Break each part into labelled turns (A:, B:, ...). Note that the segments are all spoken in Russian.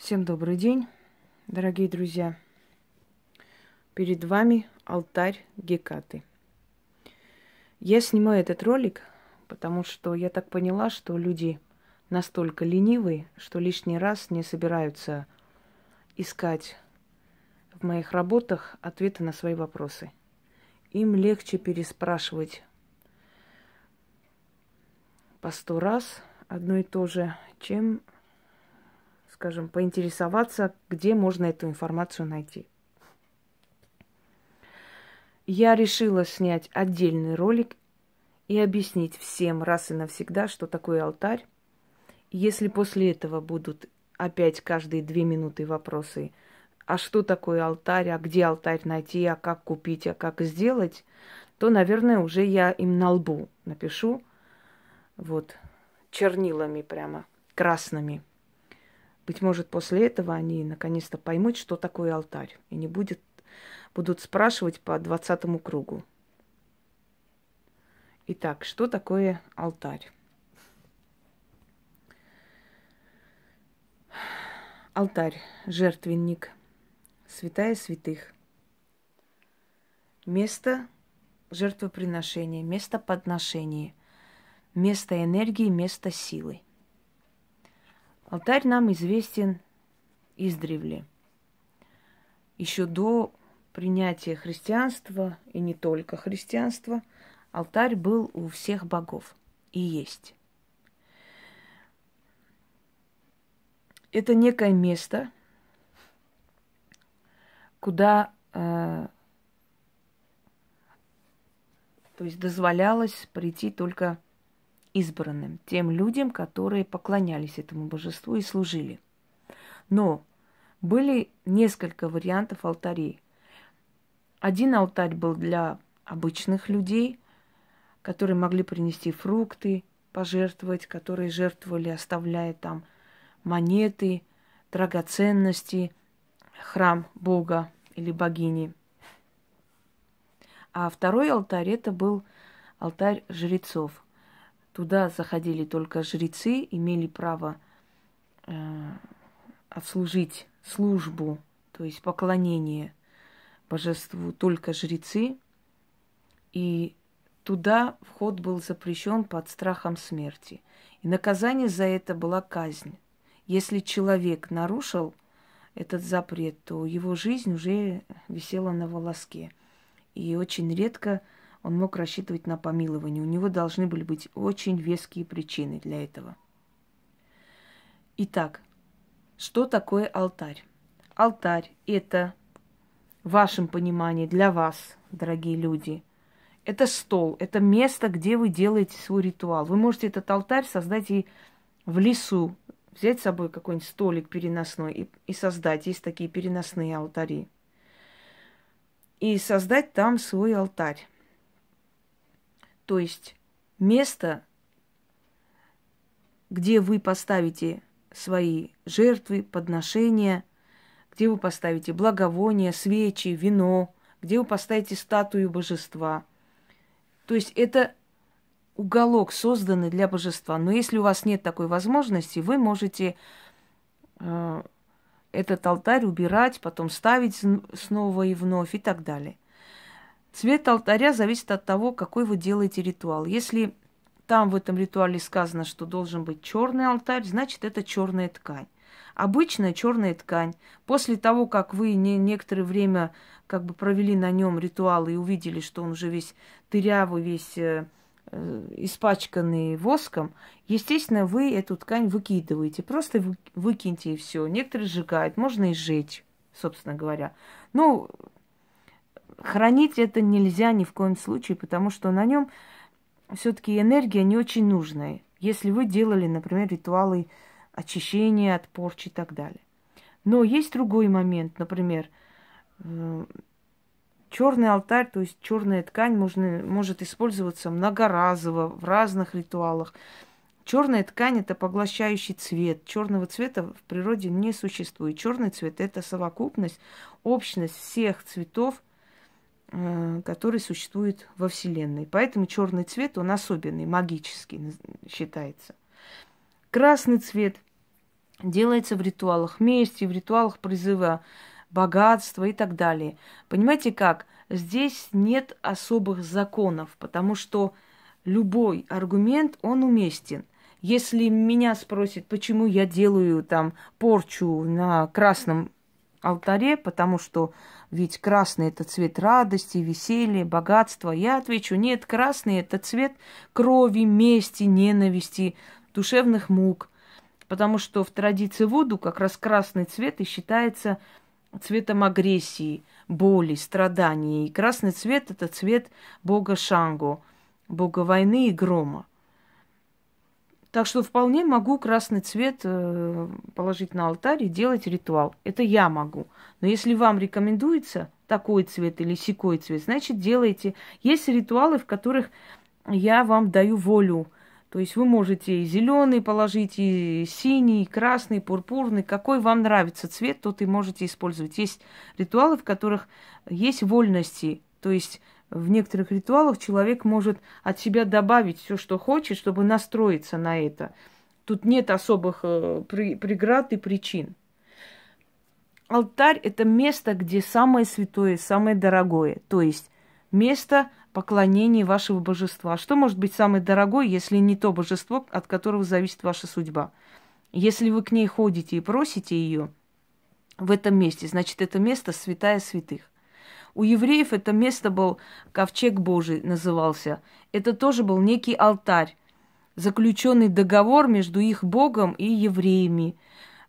A: Всем добрый день, дорогие друзья. Перед вами алтарь Гекаты. Я снимаю этот ролик, потому что я так поняла, что люди настолько ленивые, что лишний раз не собираются искать в моих работах ответы на свои вопросы. Им легче переспрашивать по сто раз одно и то же, чем скажем, поинтересоваться, где можно эту информацию найти. Я решила снять отдельный ролик и объяснить всем раз и навсегда, что такое алтарь. Если после этого будут опять каждые две минуты вопросы, а что такое алтарь, а где алтарь найти, а как купить, а как сделать, то, наверное, уже я им на лбу напишу, вот, чернилами прямо, красными – быть может, после этого они наконец-то поймут, что такое алтарь, и не будет, будут спрашивать по двадцатому кругу. Итак, что такое алтарь? Алтарь, жертвенник, святая святых. Место жертвоприношения, место подношения, место энергии, место силы – Алтарь нам известен издревле. Еще до принятия христианства, и не только христианства, алтарь был у всех богов и есть. Это некое место, куда э, то есть дозволялось прийти только избранным, тем людям, которые поклонялись этому божеству и служили. Но были несколько вариантов алтарей. Один алтарь был для обычных людей, которые могли принести фрукты, пожертвовать, которые жертвовали, оставляя там монеты, драгоценности, храм Бога или богини. А второй алтарь это был алтарь жрецов – Туда заходили только жрецы, имели право э, отслужить службу, то есть поклонение божеству только жрецы. И туда вход был запрещен под страхом смерти. И наказание за это была казнь. Если человек нарушил этот запрет, то его жизнь уже висела на волоске. И очень редко он мог рассчитывать на помилование. У него должны были быть очень веские причины для этого. Итак, что такое алтарь? Алтарь – это, в вашем понимании, для вас, дорогие люди, это стол, это место, где вы делаете свой ритуал. Вы можете этот алтарь создать и в лесу, взять с собой какой-нибудь столик переносной и, и создать. Есть такие переносные алтари. И создать там свой алтарь. То есть место, где вы поставите свои жертвы, подношения, где вы поставите благовония, свечи, вино, где вы поставите статую божества. То есть это уголок, созданный для божества. Но если у вас нет такой возможности, вы можете э, этот алтарь убирать, потом ставить снова и вновь и так далее. Цвет алтаря зависит от того, какой вы делаете ритуал. Если там в этом ритуале сказано, что должен быть черный алтарь, значит это черная ткань. Обычная черная ткань. После того, как вы не, некоторое время как бы провели на нем ритуал и увидели, что он уже весь дырявый, весь э, э, испачканный воском, естественно, вы эту ткань выкидываете. Просто вы, выкиньте и все. Некоторые сжигают, можно и сжечь, собственно говоря. Ну, хранить это нельзя ни в коем случае, потому что на нем все-таки энергия не очень нужная. Если вы делали, например, ритуалы очищения от порчи и так далее. Но есть другой момент, например, э, черный алтарь, то есть черная ткань можно, может использоваться многоразово в разных ритуалах. Черная ткань это поглощающий цвет. Черного цвета в природе не существует. Черный цвет это совокупность, общность всех цветов, который существует во Вселенной. Поэтому черный цвет, он особенный, магический считается. Красный цвет делается в ритуалах мести, в ритуалах призыва богатства и так далее. Понимаете как? Здесь нет особых законов, потому что любой аргумент, он уместен. Если меня спросят, почему я делаю там порчу на красном алтаре, потому что ведь красный это цвет радости, веселья, богатства, я отвечу, нет, красный это цвет крови, мести, ненависти, душевных мук. Потому что в традиции Вуду как раз красный цвет и считается цветом агрессии, боли, страданий. И красный цвет – это цвет бога Шангу, бога войны и грома. Так что вполне могу красный цвет э, положить на алтарь и делать ритуал. Это я могу. Но если вам рекомендуется такой цвет или секой цвет, значит делайте. Есть ритуалы, в которых я вам даю волю то есть вы можете и зеленый положить, и синий, и красный, и пурпурный, какой вам нравится цвет, тот и можете использовать. Есть ритуалы, в которых есть вольности, то есть в некоторых ритуалах человек может от себя добавить все, что хочет, чтобы настроиться на это. Тут нет особых э, преград и причин. Алтарь – это место, где самое святое, самое дорогое. То есть место – поклонении вашего божества. Что может быть самое дорогое, если не то божество, от которого зависит ваша судьба? Если вы к ней ходите и просите ее в этом месте, значит, это место святая святых. У евреев это место был ковчег Божий назывался. Это тоже был некий алтарь, заключенный договор между их Богом и евреями.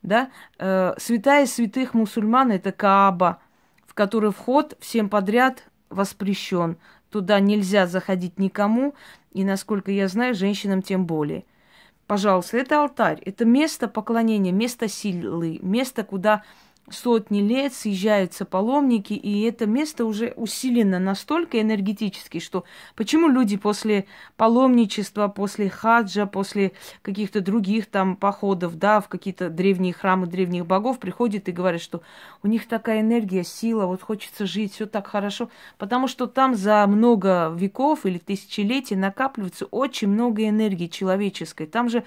A: Да? Э, святая святых мусульман – это Кааба, в который вход всем подряд воспрещен. Туда нельзя заходить никому, и, насколько я знаю, женщинам тем более. Пожалуйста, это алтарь, это место поклонения, место силы, место, куда сотни лет съезжаются паломники, и это место уже усилено настолько энергетически, что почему люди после паломничества, после хаджа, после каких-то других там походов, да, в какие-то древние храмы древних богов приходят и говорят, что у них такая энергия, сила, вот хочется жить, все так хорошо, потому что там за много веков или тысячелетий накапливается очень много энергии человеческой. Там же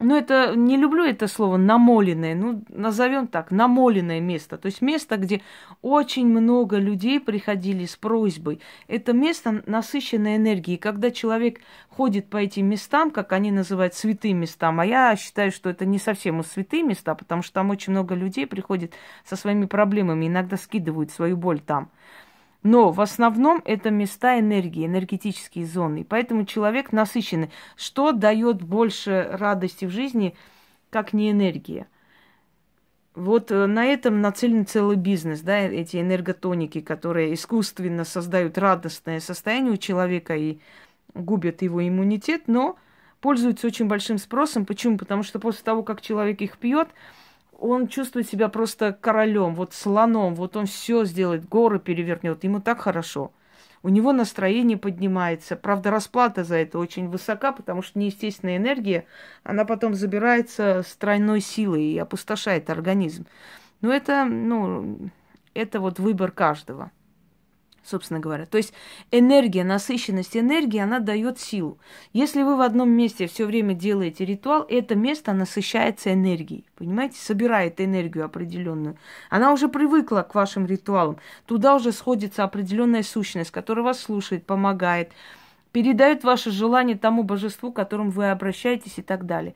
A: ну, это не люблю это слово намоленное, ну, назовем так, намоленное место. То есть место, где очень много людей приходили с просьбой. Это место насыщенной энергией. Когда человек ходит по этим местам, как они называют святые местам, а я считаю, что это не совсем святые места, потому что там очень много людей приходит со своими проблемами, иногда скидывают свою боль там. Но в основном это места энергии, энергетические зоны. поэтому человек насыщенный. Что дает больше радости в жизни, как не энергия? Вот э, на этом нацелен целый бизнес, да, эти энерготоники, которые искусственно создают радостное состояние у человека и губят его иммунитет, но пользуются очень большим спросом. Почему? Потому что после того, как человек их пьет, он чувствует себя просто королем, вот слоном, вот он все сделает, горы перевернет, ему так хорошо. У него настроение поднимается. Правда, расплата за это очень высока, потому что неестественная энергия, она потом забирается с тройной силой и опустошает организм. Но это, ну, это вот выбор каждого собственно говоря. То есть энергия, насыщенность энергии, она дает силу. Если вы в одном месте все время делаете ритуал, это место насыщается энергией, понимаете, собирает энергию определенную. Она уже привыкла к вашим ритуалам. Туда уже сходится определенная сущность, которая вас слушает, помогает, передает ваше желание тому божеству, к которому вы обращаетесь и так далее.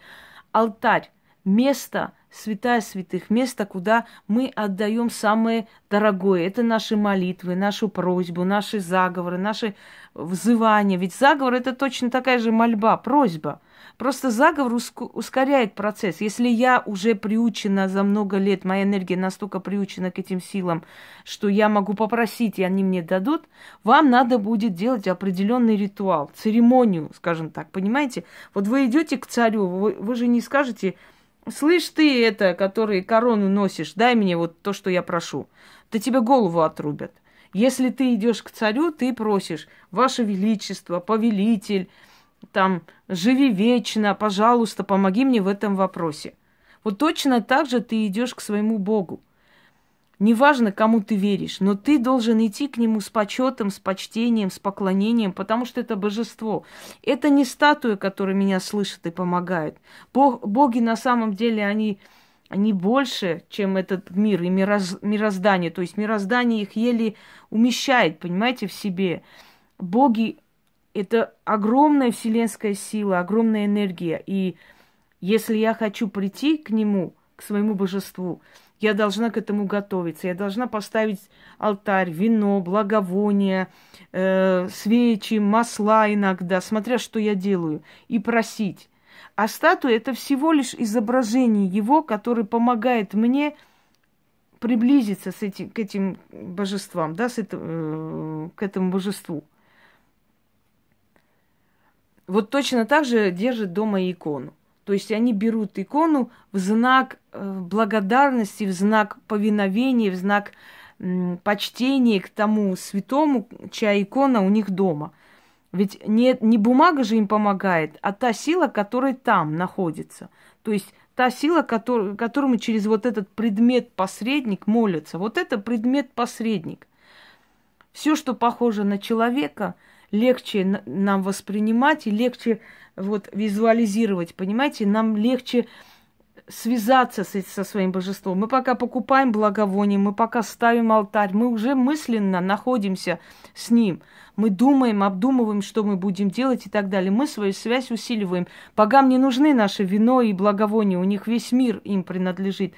A: Алтарь, место – святая святых, место, куда мы отдаем самое дорогое. Это наши молитвы, нашу просьбу, наши заговоры, наши взывания. Ведь заговор это точно такая же мольба, просьба. Просто заговор ускоряет процесс. Если я уже приучена за много лет, моя энергия настолько приучена к этим силам, что я могу попросить, и они мне дадут, вам надо будет делать определенный ритуал, церемонию, скажем так, понимаете? Вот вы идете к царю, вы, вы же не скажете, Слышь ты это, который корону носишь, дай мне вот то, что я прошу. Да тебе голову отрубят. Если ты идешь к царю, ты просишь, Ваше Величество, повелитель, там, живи вечно, пожалуйста, помоги мне в этом вопросе. Вот точно так же ты идешь к своему Богу. Неважно, кому ты веришь, но ты должен идти к нему с почетом, с почтением, с поклонением, потому что это божество. Это не статуя, которая меня слышит и помогает. Бог, боги на самом деле, они они больше, чем этот мир и мироз, мироздание. То есть мироздание их еле умещает, понимаете, в себе. Боги – это огромная вселенская сила, огромная энергия. И если я хочу прийти к нему, к своему божеству, я должна к этому готовиться. Я должна поставить алтарь, вино, благовония, э, свечи, масла иногда, смотря что я делаю, и просить. А статуя это всего лишь изображение его, который помогает мне приблизиться с этим, к этим божествам, да, с это, э, к этому божеству. Вот точно так же держит дома икону. То есть они берут икону в знак э, благодарности, в знак повиновения, в знак почтения к тому святому, чья икона у них дома – ведь не, не бумага же им помогает, а та сила, которая там находится. То есть та сила, который, которому через вот этот предмет-посредник молятся. Вот это предмет-посредник. Все, что похоже на человека, легче нам воспринимать и легче вот визуализировать, понимаете? Нам легче связаться с, со своим божеством. Мы пока покупаем благовоние, мы пока ставим алтарь, мы уже мысленно находимся с ним. Мы думаем, обдумываем, что мы будем делать и так далее. Мы свою связь усиливаем. Богам не нужны наше вино и благовоние, у них весь мир им принадлежит.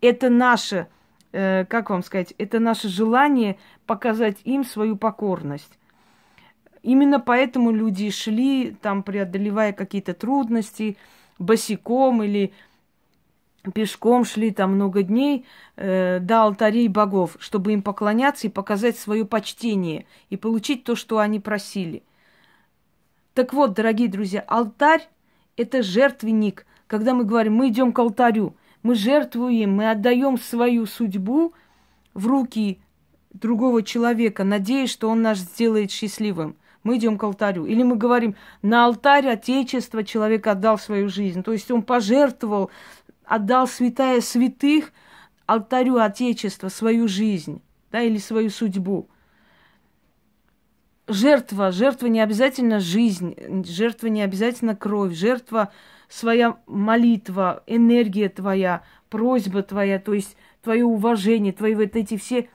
A: Это наше, э, как вам сказать, это наше желание показать им свою покорность. Именно поэтому люди шли, там, преодолевая какие-то трудности, босиком или пешком шли там много дней э, до алтарей богов, чтобы им поклоняться и показать свое почтение и получить то, что они просили. Так вот, дорогие друзья, алтарь – это жертвенник. Когда мы говорим, мы идем к алтарю, мы жертвуем, мы отдаем свою судьбу в руки другого человека, надеясь, что он нас сделает счастливым. Мы идем к алтарю. Или мы говорим, на алтарь Отечества человек отдал свою жизнь. То есть он пожертвовал отдал святая святых алтарю Отечества свою жизнь, да, или свою судьбу. Жертва, жертва не обязательно жизнь, жертва не обязательно кровь, жертва своя молитва, энергия твоя, просьба твоя, то есть твое уважение, твои вот эти все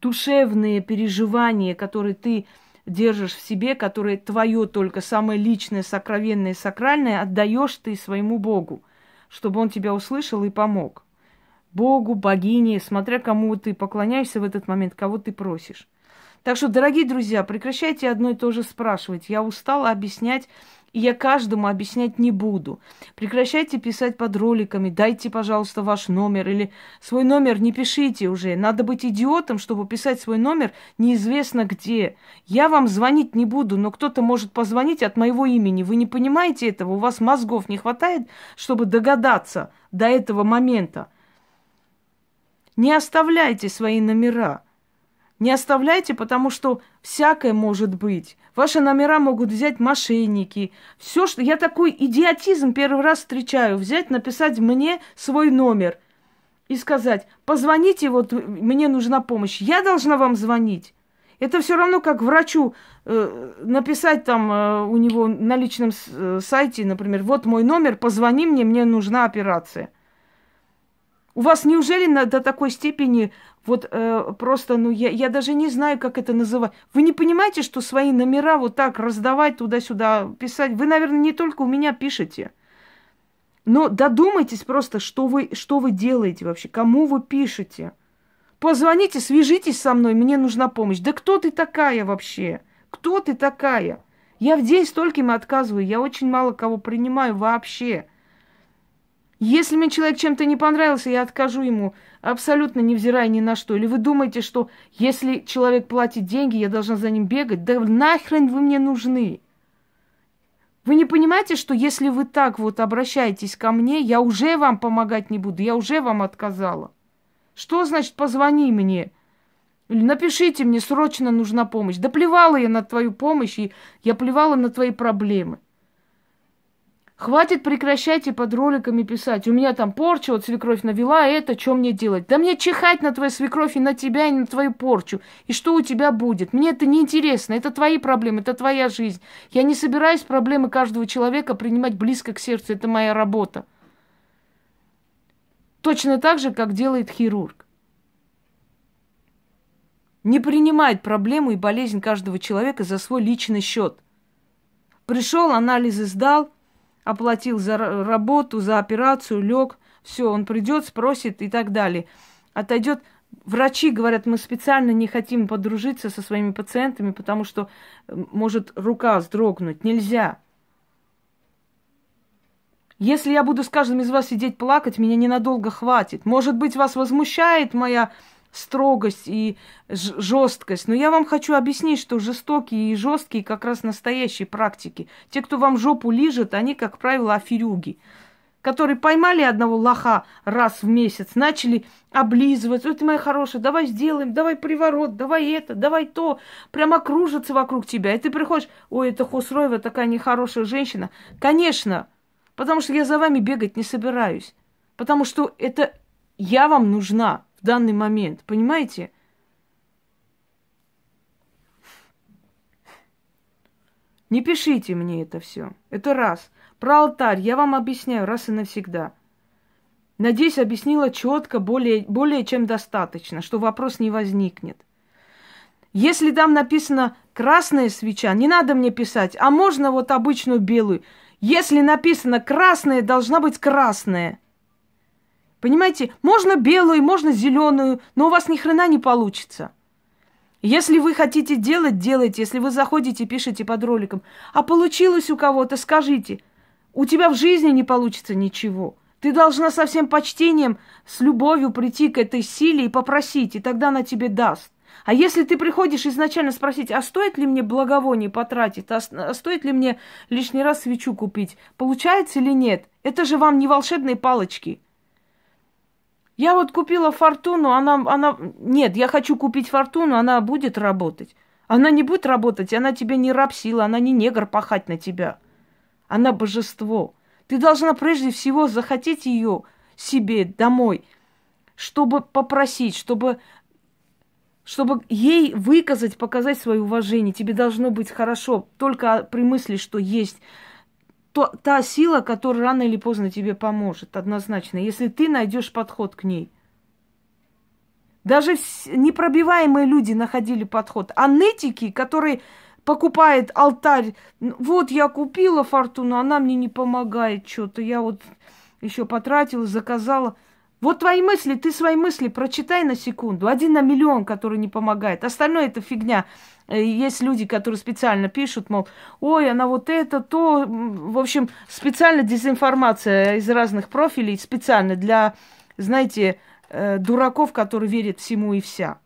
A: душевные переживания, которые ты держишь в себе, которые твое только самое личное, сокровенное, сакральное, отдаешь ты своему Богу чтобы он тебя услышал и помог. Богу, богине, смотря кому ты поклоняешься в этот момент, кого ты просишь. Так что, дорогие друзья, прекращайте одно и то же спрашивать. Я устала объяснять и я каждому объяснять не буду. Прекращайте писать под роликами, дайте, пожалуйста, ваш номер или свой номер не пишите уже. Надо быть идиотом, чтобы писать свой номер неизвестно где. Я вам звонить не буду, но кто-то может позвонить от моего имени. Вы не понимаете этого? У вас мозгов не хватает, чтобы догадаться до этого момента. Не оставляйте свои номера. Не оставляйте, потому что всякое может быть. Ваши номера могут взять мошенники. Все, что... Я такой идиотизм первый раз встречаю. Взять, написать мне свой номер и сказать, позвоните, вот мне нужна помощь. Я должна вам звонить. Это все равно как врачу э, написать там э, у него на личном э, сайте, например, вот мой номер, позвони мне, мне нужна операция. У вас неужели на, до такой степени вот э, просто, ну, я, я даже не знаю, как это называть. Вы не понимаете, что свои номера вот так раздавать туда-сюда, писать? Вы, наверное, не только у меня пишете. Но додумайтесь просто, что вы, что вы делаете вообще, кому вы пишете. Позвоните, свяжитесь со мной, мне нужна помощь. Да кто ты такая вообще? Кто ты такая? Я в день стольким отказываю, я очень мало кого принимаю вообще. Если мне человек чем-то не понравился, я откажу ему, абсолютно невзирая ни на что. Или вы думаете, что если человек платит деньги, я должна за ним бегать? Да нахрен вы мне нужны? Вы не понимаете, что если вы так вот обращаетесь ко мне, я уже вам помогать не буду, я уже вам отказала. Что значит позвони мне? Или напишите мне, срочно нужна помощь. Да плевала я на твою помощь, и я плевала на твои проблемы. Хватит прекращайте под роликами писать. У меня там порча, вот свекровь навела, это что мне делать? Да мне чихать на твою свекровь и на тебя, и на твою порчу. И что у тебя будет? Мне это не интересно. Это твои проблемы, это твоя жизнь. Я не собираюсь проблемы каждого человека принимать близко к сердцу. Это моя работа. Точно так же, как делает хирург. Не принимает проблему и болезнь каждого человека за свой личный счет. Пришел, анализы сдал, оплатил за работу, за операцию, лег, все, он придет, спросит и так далее. Отойдет. Врачи говорят, мы специально не хотим подружиться со своими пациентами, потому что может рука вздрогнуть. Нельзя. Если я буду с каждым из вас сидеть плакать, меня ненадолго хватит. Может быть, вас возмущает моя строгость и жесткость, но я вам хочу объяснить, что жестокие и жесткие как раз настоящие практики. Те, кто вам жопу лижет, они, как правило, аферюги которые поймали одного лоха раз в месяц, начали облизывать. Ой, ты моя хорошая, давай сделаем, давай приворот, давай это, давай то. Прямо кружатся вокруг тебя. И ты приходишь, ой, это Хусроева такая нехорошая женщина. Конечно, Потому что я за вами бегать не собираюсь. Потому что это я вам нужна в данный момент. Понимаете? Не пишите мне это все. Это раз. Про алтарь я вам объясняю раз и навсегда. Надеюсь, объяснила четко, более, более чем достаточно, что вопрос не возникнет. Если там написано красная свеча, не надо мне писать, а можно вот обычную белую. Если написано красное, должна быть красная. Понимаете, можно белую, можно зеленую, но у вас ни хрена не получится. Если вы хотите делать, делайте. Если вы заходите, пишите под роликом. А получилось у кого-то, скажите. У тебя в жизни не получится ничего. Ты должна со всем почтением, с любовью прийти к этой силе и попросить, и тогда она тебе даст. А если ты приходишь изначально спросить, а стоит ли мне благовоние потратить, а, а стоит ли мне лишний раз свечу купить, получается или нет? Это же вам не волшебные палочки. Я вот купила фортуну, она, она... Нет, я хочу купить фортуну, она будет работать. Она не будет работать, она тебе не рабсила, она не негр пахать на тебя. Она божество. Ты должна прежде всего захотеть ее себе домой, чтобы попросить, чтобы чтобы ей выказать, показать свое уважение. Тебе должно быть хорошо только при мысли, что есть то, та сила, которая рано или поздно тебе поможет, однозначно, если ты найдешь подход к ней. Даже непробиваемые люди находили подход. А нытики, которые покупают алтарь, вот я купила фортуну, она мне не помогает что-то, я вот еще потратила, заказала – вот твои мысли, ты свои мысли прочитай на секунду. Один на миллион, который не помогает. Остальное это фигня. Э, есть люди, которые специально пишут, мол, ой, она вот это, то. В общем, специально дезинформация из разных профилей, специально для, знаете, э, дураков, которые верят всему и вся.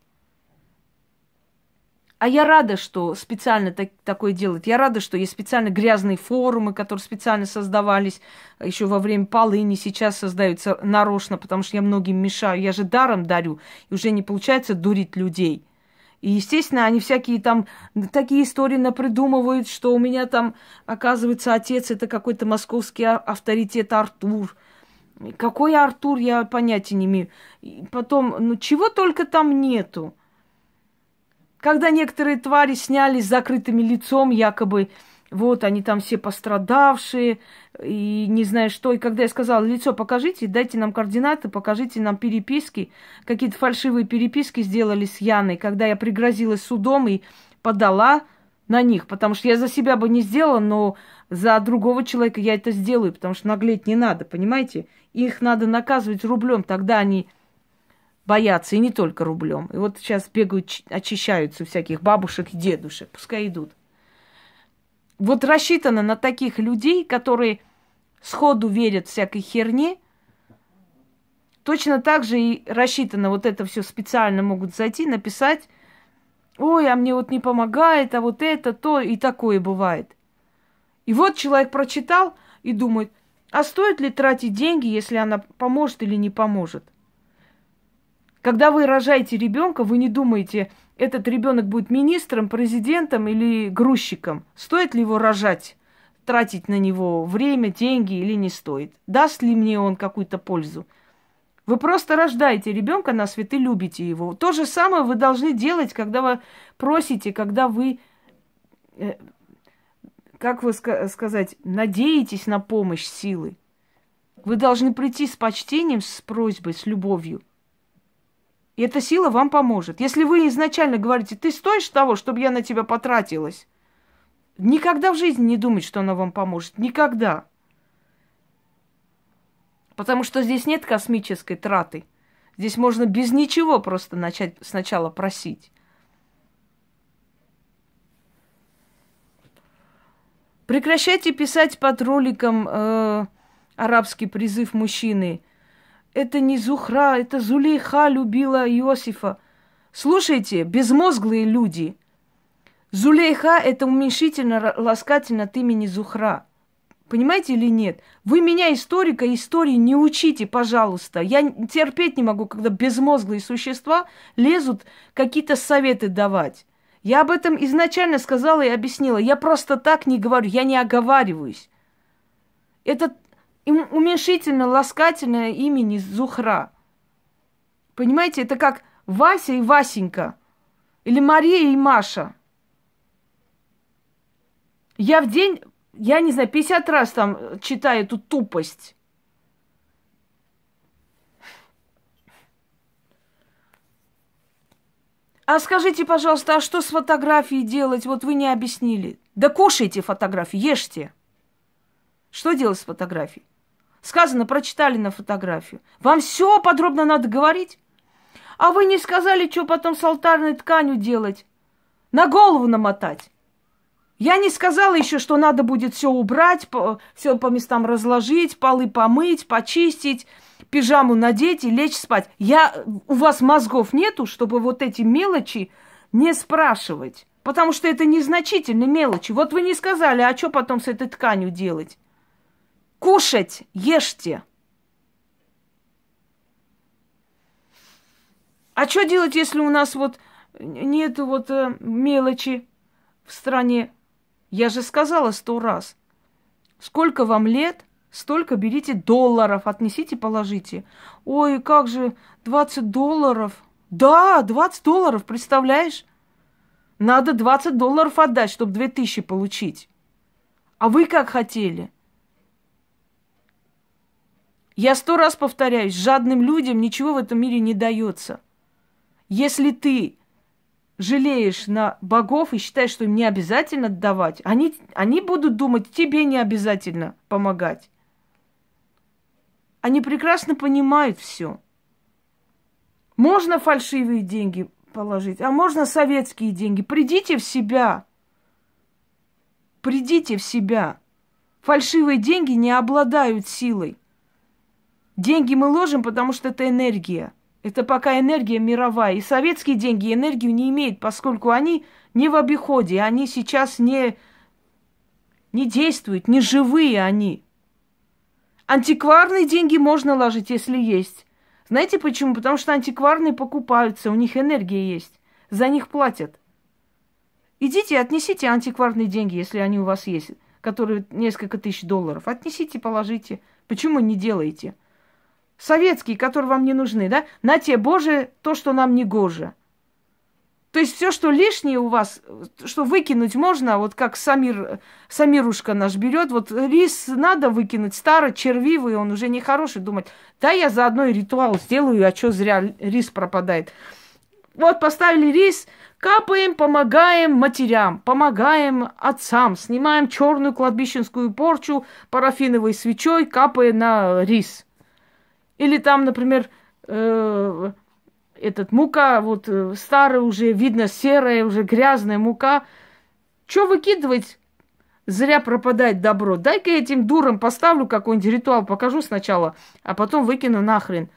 A: А я рада, что специально так, такое делают. Я рада, что есть специально грязные форумы, которые специально создавались еще во время полыни, сейчас создаются нарочно, потому что я многим мешаю. Я же даром дарю, и уже не получается дурить людей. И, естественно, они всякие там такие истории напридумывают, что у меня там, оказывается, отец это какой-то московский а, авторитет Артур. Какой Артур, я понятия не имею. И потом, ну чего только там нету. Когда некоторые твари сняли с закрытыми лицом, якобы вот они там все пострадавшие, и не знаю что. И когда я сказала, лицо покажите, дайте нам координаты, покажите нам переписки. Какие-то фальшивые переписки сделали с Яной, когда я пригрозила судом и подала на них, потому что я за себя бы не сделала, но за другого человека я это сделаю, потому что наглеть не надо, понимаете? Их надо наказывать рублем, тогда они боятся, и не только рублем. И вот сейчас бегают, очищаются всяких бабушек и дедушек, пускай идут. Вот рассчитано на таких людей, которые сходу верят всякой херне, точно так же и рассчитано вот это все специально могут зайти, написать, ой, а мне вот не помогает, а вот это, то, и такое бывает. И вот человек прочитал и думает, а стоит ли тратить деньги, если она поможет или не поможет? Когда вы рожаете ребенка, вы не думаете, этот ребенок будет министром, президентом или грузчиком. Стоит ли его рожать, тратить на него время, деньги или не стоит? Даст ли мне он какую-то пользу? Вы просто рождаете ребенка на свет и любите его. То же самое вы должны делать, когда вы просите, когда вы, э, как вы сказать, надеетесь на помощь силы. Вы должны прийти с почтением, с просьбой, с любовью. И эта сила вам поможет. Если вы изначально говорите, ты стоишь того, чтобы я на тебя потратилась, никогда в жизни не думать, что она вам поможет. Никогда. Потому что здесь нет космической траты. Здесь можно без ничего просто начать сначала просить. Прекращайте писать под роликом э, арабский призыв мужчины. Это не Зухра, это Зулейха любила Иосифа. Слушайте, безмозглые люди. Зулейха – это уменьшительно ласкательно от имени Зухра. Понимаете или нет? Вы меня, историка, истории не учите, пожалуйста. Я терпеть не могу, когда безмозглые существа лезут какие-то советы давать. Я об этом изначально сказала и объяснила. Я просто так не говорю, я не оговариваюсь. Это уменьшительно ласкательное имени Зухра. Понимаете, это как Вася и Васенька. Или Мария и Маша. Я в день я не знаю, 50 раз там читаю эту тупость. А скажите, пожалуйста, а что с фотографией делать? Вот вы не объяснили. Да кушайте фотографии, ешьте. Что делать с фотографией? Сказано, прочитали на фотографию. Вам все подробно надо говорить? А вы не сказали, что потом с алтарной тканью делать? На голову намотать. Я не сказала еще, что надо будет все убрать, все по местам разложить, полы помыть, почистить, пижаму надеть и лечь спать. Я, у вас мозгов нету, чтобы вот эти мелочи не спрашивать. Потому что это незначительные мелочи. Вот вы не сказали, а что потом с этой тканью делать? Кушать, ешьте. А что делать, если у нас вот нет вот э, мелочи в стране? Я же сказала сто раз. Сколько вам лет, столько берите долларов, отнесите, положите. Ой, как же, 20 долларов. Да, 20 долларов, представляешь? Надо 20 долларов отдать, чтобы 2000 получить. А вы как хотели? Я сто раз повторяюсь, жадным людям ничего в этом мире не дается. Если ты жалеешь на богов и считаешь, что им не обязательно давать, они, они будут думать, тебе не обязательно помогать. Они прекрасно понимают все. Можно фальшивые деньги положить, а можно советские деньги. Придите в себя. Придите в себя. Фальшивые деньги не обладают силой. Деньги мы ложим, потому что это энергия – это пока энергия мировая. И советские деньги энергию не имеют, поскольку они не в обиходе, они сейчас не, не действуют, не живые они. Антикварные деньги можно ложить, если есть. Знаете почему? Потому что антикварные покупаются, у них энергия есть. За них платят. Идите, отнесите антикварные деньги, если они у вас есть, которые несколько тысяч долларов. Отнесите, положите. Почему не делаете? Советские, которые вам не нужны, да? На те, Боже, то, что нам не гоже. То есть все, что лишнее у вас, что выкинуть можно, вот как Самир, Самирушка наш берет, вот рис надо выкинуть, старый, червивый, он уже не хороший, думать, да я заодно и ритуал сделаю, а что зря рис пропадает. Вот поставили рис, капаем, помогаем матерям, помогаем отцам, снимаем черную кладбищенскую порчу парафиновой свечой, капая на рис – или там, например, э, этот мука, вот э, старая уже, видно, серая, уже грязная мука. Что выкидывать? Зря пропадает добро. Дай-ка этим дурам поставлю какой-нибудь ритуал, покажу сначала, а потом выкину нахрен.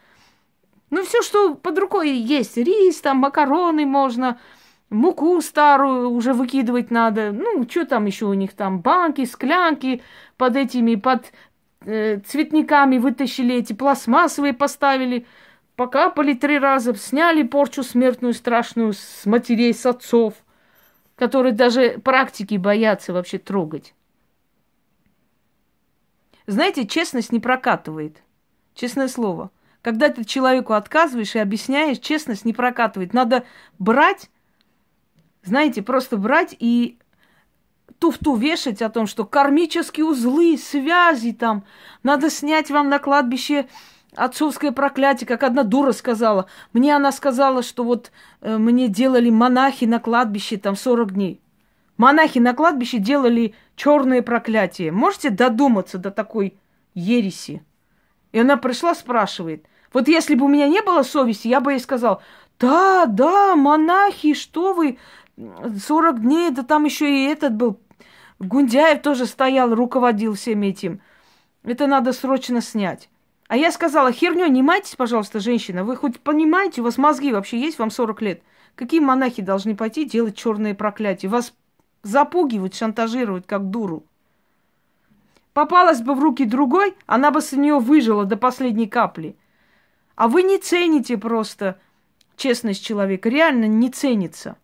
A: Ну, все, что под рукой есть. Рис, там, макароны можно, муку старую уже выкидывать надо. Ну, что там еще у них там, банки, склянки под этими, под э, цветниками вытащили эти пластмассовые, поставили, покапали три раза, сняли порчу смертную страшную с матерей, с отцов, которые даже практики боятся вообще трогать. Знаете, честность не прокатывает. Честное слово. Когда ты человеку отказываешь и объясняешь, честность не прокатывает. Надо брать, знаете, просто брать и туфту вешать о том, что кармические узлы, связи там, надо снять вам на кладбище отцовское проклятие, как одна дура сказала. Мне она сказала, что вот э, мне делали монахи на кладбище там 40 дней. Монахи на кладбище делали черное проклятие. Можете додуматься до такой ереси? И она пришла, спрашивает. Вот если бы у меня не было совести, я бы ей сказал, да, да, монахи, что вы, 40 дней, да там еще и этот был, Гундяев тоже стоял, руководил всем этим. Это надо срочно снять. А я сказала, херню не майтесь, пожалуйста, женщина. Вы хоть понимаете, у вас мозги вообще есть, вам 40 лет. Какие монахи должны пойти делать черные проклятия? Вас запугивают, шантажируют, как дуру. Попалась бы в руки другой, она бы с нее выжила до последней капли. А вы не цените просто честность человека. Реально не ценится.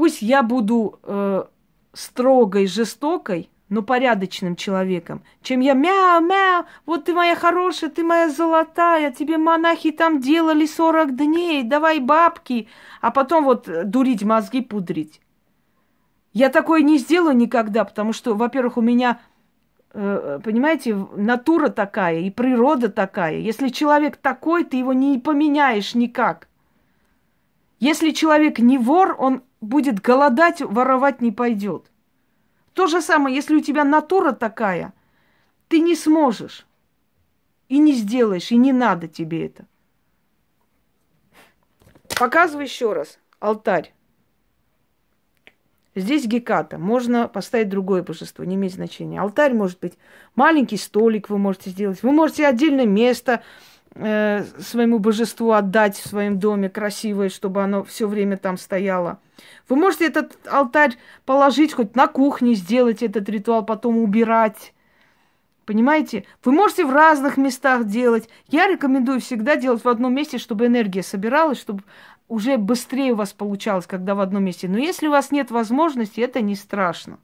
A: Пусть я буду э, строгой, жестокой, но порядочным человеком, чем я мяу-мяу, вот ты моя хорошая, ты моя золотая, тебе монахи там делали 40 дней, давай бабки, а потом вот дурить мозги, пудрить. Я такое не сделаю никогда, потому что, во-первых, у меня, э, понимаете, натура такая и природа такая. Если человек такой, ты его не поменяешь никак. Если человек не вор, он будет голодать, воровать не пойдет. То же самое, если у тебя натура такая, ты не сможешь. И не сделаешь, и не надо тебе это. Показываю еще раз. Алтарь. Здесь геката. Можно поставить другое божество, не имеет значения. Алтарь может быть маленький столик вы можете сделать. Вы можете отдельное место э, своему божеству отдать в своем доме красивое, чтобы оно все время там стояло. Вы можете этот алтарь положить хоть на кухне, сделать этот ритуал, потом убирать. Понимаете? Вы можете в разных местах делать. Я рекомендую всегда делать в одном месте, чтобы энергия собиралась, чтобы уже быстрее у вас получалось, когда в одном месте. Но если у вас нет возможности, это не страшно.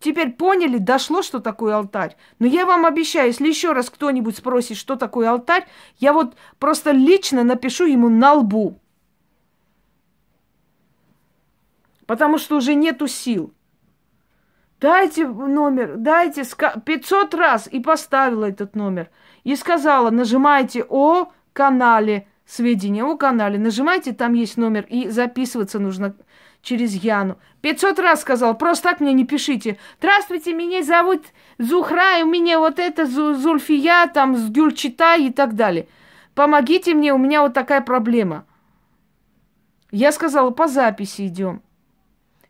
A: Теперь поняли, дошло, что такое алтарь. Но я вам обещаю, если еще раз кто-нибудь спросит, что такое алтарь, я вот просто лично напишу ему на лбу. потому что уже нету сил. Дайте номер, дайте 500 раз и поставила этот номер. И сказала, нажимайте о канале сведения, о канале, нажимайте, там есть номер, и записываться нужно через Яну. 500 раз сказал, просто так мне не пишите. Здравствуйте, меня зовут Зухра, и у меня вот это Зульфия, там, с Гюльчита и так далее. Помогите мне, у меня вот такая проблема. Я сказала, по записи идем.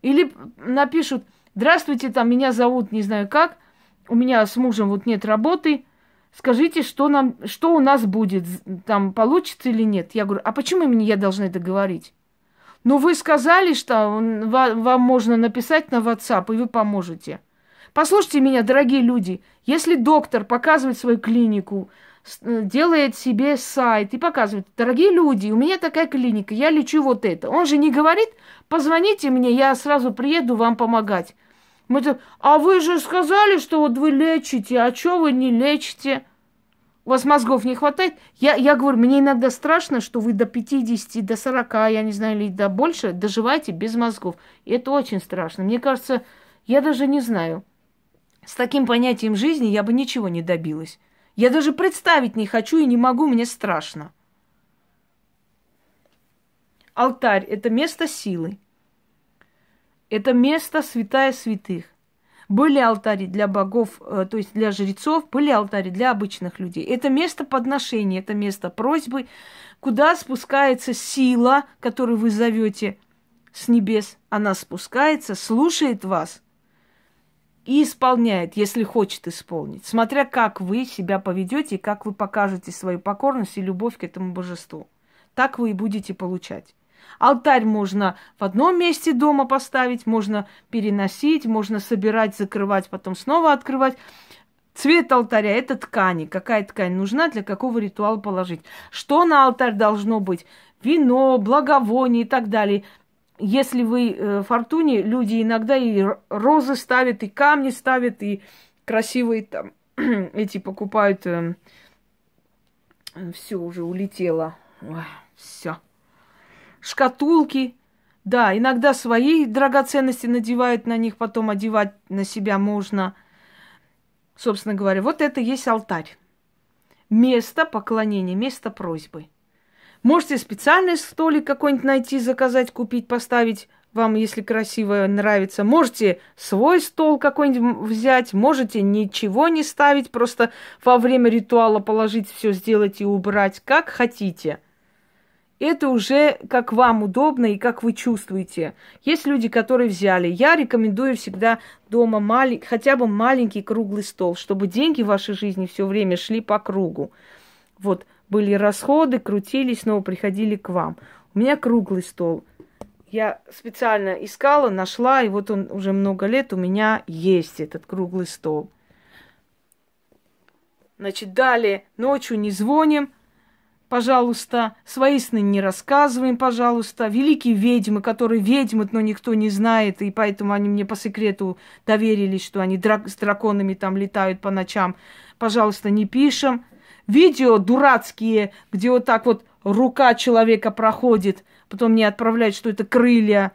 A: Или напишут, здравствуйте, там меня зовут не знаю как, у меня с мужем вот нет работы, скажите, что, нам, что у нас будет, там получится или нет. Я говорю, а почему мне я должна это говорить? Ну, вы сказали, что вам можно написать на WhatsApp, и вы поможете. Послушайте меня, дорогие люди, если доктор показывает свою клинику, Э, делает себе сайт и показывает, дорогие люди, у меня такая клиника, я лечу вот это. Он же не говорит, позвоните мне, я сразу приеду вам помогать. Мы так, а вы же сказали, что вот вы лечите, а что вы не лечите? У вас мозгов не хватает? Я, я говорю, мне иногда страшно, что вы до 50, до 40, я не знаю, или до больше доживаете без мозгов. И это очень страшно. Мне кажется, я даже не знаю. С таким понятием жизни я бы ничего не добилась. Я даже представить не хочу и не могу, мне страшно. Алтарь – это место силы. Это место святая святых. Были алтари для богов, э, то есть для жрецов, были алтари для обычных людей. Это место подношения, это место просьбы, куда спускается сила, которую вы зовете с небес. Она спускается, слушает вас – и исполняет, если хочет исполнить, смотря как вы себя поведете и как вы покажете свою покорность и любовь к этому божеству. Так вы и будете получать. Алтарь можно в одном месте дома поставить, можно переносить, можно собирать, закрывать, потом снова открывать. Цвет алтаря – это ткани. Какая ткань нужна, для какого ритуала положить. Что на алтарь должно быть? Вино, благовоние и так далее если вы э, фортуне, люди иногда и розы ставят, и камни ставят, и красивые там эти покупают. Э, все уже улетело. все. Шкатулки. Да, иногда свои драгоценности надевают на них, потом одевать на себя можно. Собственно говоря, вот это есть алтарь. Место поклонения, место просьбы. Можете специальный столик какой-нибудь найти, заказать, купить, поставить вам, если красиво нравится. Можете свой стол какой-нибудь взять, можете ничего не ставить, просто во время ритуала положить все, сделать и убрать, как хотите. Это уже как вам удобно и как вы чувствуете. Есть люди, которые взяли. Я рекомендую всегда дома малень... хотя бы маленький круглый стол, чтобы деньги в вашей жизни все время шли по кругу. Вот, были расходы, крутились, снова приходили к вам. У меня круглый стол – я специально искала, нашла, и вот он уже много лет у меня есть, этот круглый стол. Значит, далее ночью не звоним, пожалуйста, свои сны не рассказываем, пожалуйста. Великие ведьмы, которые ведьмы, но никто не знает, и поэтому они мне по секрету доверились, что они драк- с драконами там летают по ночам. Пожалуйста, не пишем. Видео дурацкие, где вот так вот рука человека проходит – потом мне отправляют, что это крылья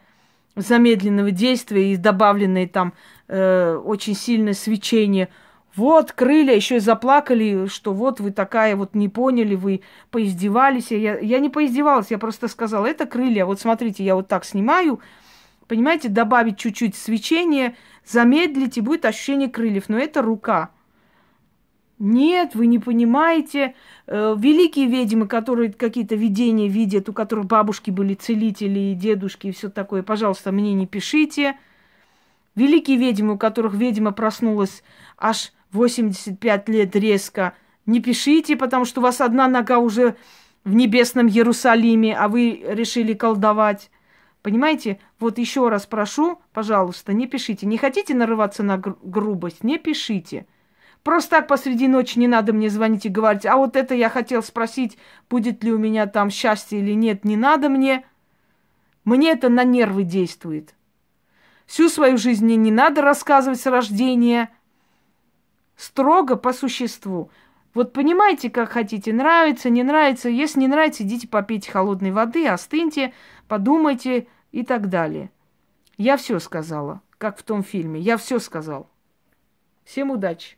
A: замедленного действия и добавленные там э, очень сильное свечение. Вот крылья, еще и заплакали, что вот вы такая, вот не поняли, вы поиздевались. Я, я не поиздевалась, я просто сказала, это крылья. Вот смотрите, я вот так снимаю, понимаете, добавить чуть-чуть свечения, замедлить, и будет ощущение крыльев. Но это рука. Нет, вы не понимаете. Э, великие ведьмы, которые какие-то видения видят, у которых бабушки были целители и дедушки и все такое, пожалуйста, мне не пишите. Великие ведьмы, у которых ведьма проснулась аж 85 лет резко, не пишите, потому что у вас одна нога уже в небесном Иерусалиме, а вы решили колдовать. Понимаете? Вот еще раз прошу, пожалуйста, не пишите. Не хотите нарываться на грубость? Не пишите. Просто так посреди ночи не надо мне звонить и говорить, а вот это я хотел спросить, будет ли у меня там счастье или нет. Не надо мне. Мне это на нервы действует. Всю свою жизнь мне не надо рассказывать с рождения. Строго по существу. Вот понимаете, как хотите, нравится, не нравится. Если не нравится, идите попейте холодной воды, остыньте, подумайте и так далее. Я все сказала, как в том фильме. Я все сказал. Всем удачи!